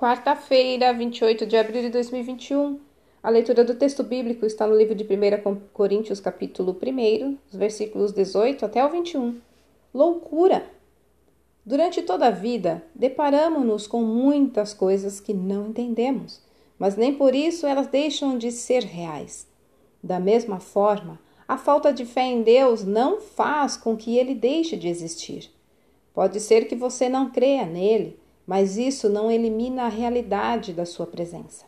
Quarta-feira, 28 de abril de 2021. A leitura do texto bíblico está no livro de 1 Coríntios, capítulo 1, os versículos 18 até o 21. Loucura! Durante toda a vida, deparamos-nos com muitas coisas que não entendemos, mas nem por isso elas deixam de ser reais. Da mesma forma, a falta de fé em Deus não faz com que ele deixe de existir. Pode ser que você não creia nele, mas isso não elimina a realidade da sua presença.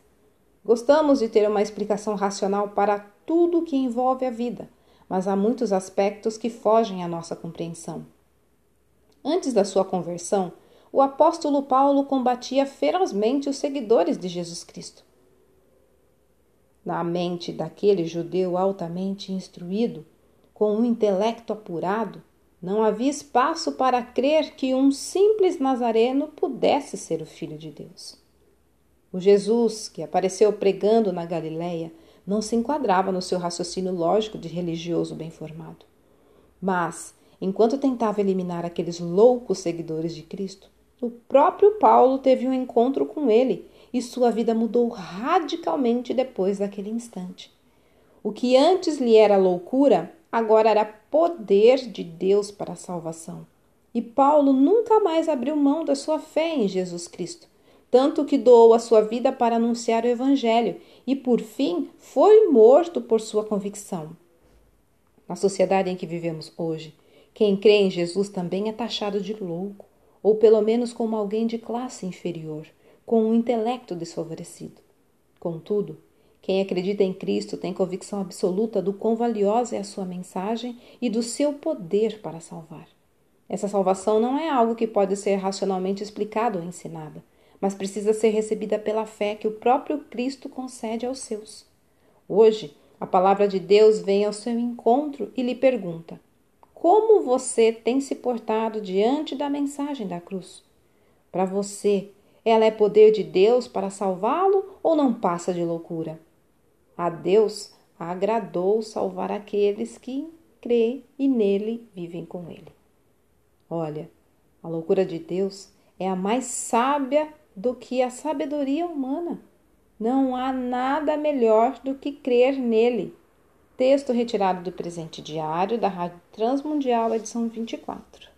Gostamos de ter uma explicação racional para tudo que envolve a vida, mas há muitos aspectos que fogem à nossa compreensão. Antes da sua conversão, o apóstolo Paulo combatia ferozmente os seguidores de Jesus Cristo. Na mente daquele judeu altamente instruído, com um intelecto apurado, não havia espaço para crer que um simples nazareno pudesse ser o Filho de Deus. O Jesus que apareceu pregando na Galiléia não se enquadrava no seu raciocínio lógico de religioso bem formado. Mas, enquanto tentava eliminar aqueles loucos seguidores de Cristo, o próprio Paulo teve um encontro com ele e sua vida mudou radicalmente depois daquele instante. O que antes lhe era loucura agora era poder de Deus para a salvação. E Paulo nunca mais abriu mão da sua fé em Jesus Cristo, tanto que doou a sua vida para anunciar o Evangelho e, por fim, foi morto por sua convicção. Na sociedade em que vivemos hoje, quem crê em Jesus também é taxado de louco, ou pelo menos como alguém de classe inferior, com um intelecto desfavorecido. Contudo, quem acredita em Cristo tem convicção absoluta do quão valiosa é a sua mensagem e do seu poder para salvar. Essa salvação não é algo que pode ser racionalmente explicado ou ensinada, mas precisa ser recebida pela fé que o próprio Cristo concede aos seus. Hoje, a palavra de Deus vem ao seu encontro e lhe pergunta: Como você tem se portado diante da mensagem da cruz? Para você, ela é poder de Deus para salvá-lo ou não passa de loucura? A Deus agradou salvar aqueles que crê e nele vivem com ele. Olha, a loucura de Deus é a mais sábia do que a sabedoria humana. Não há nada melhor do que crer nele. Texto retirado do presente diário da Rádio Transmundial, edição 24.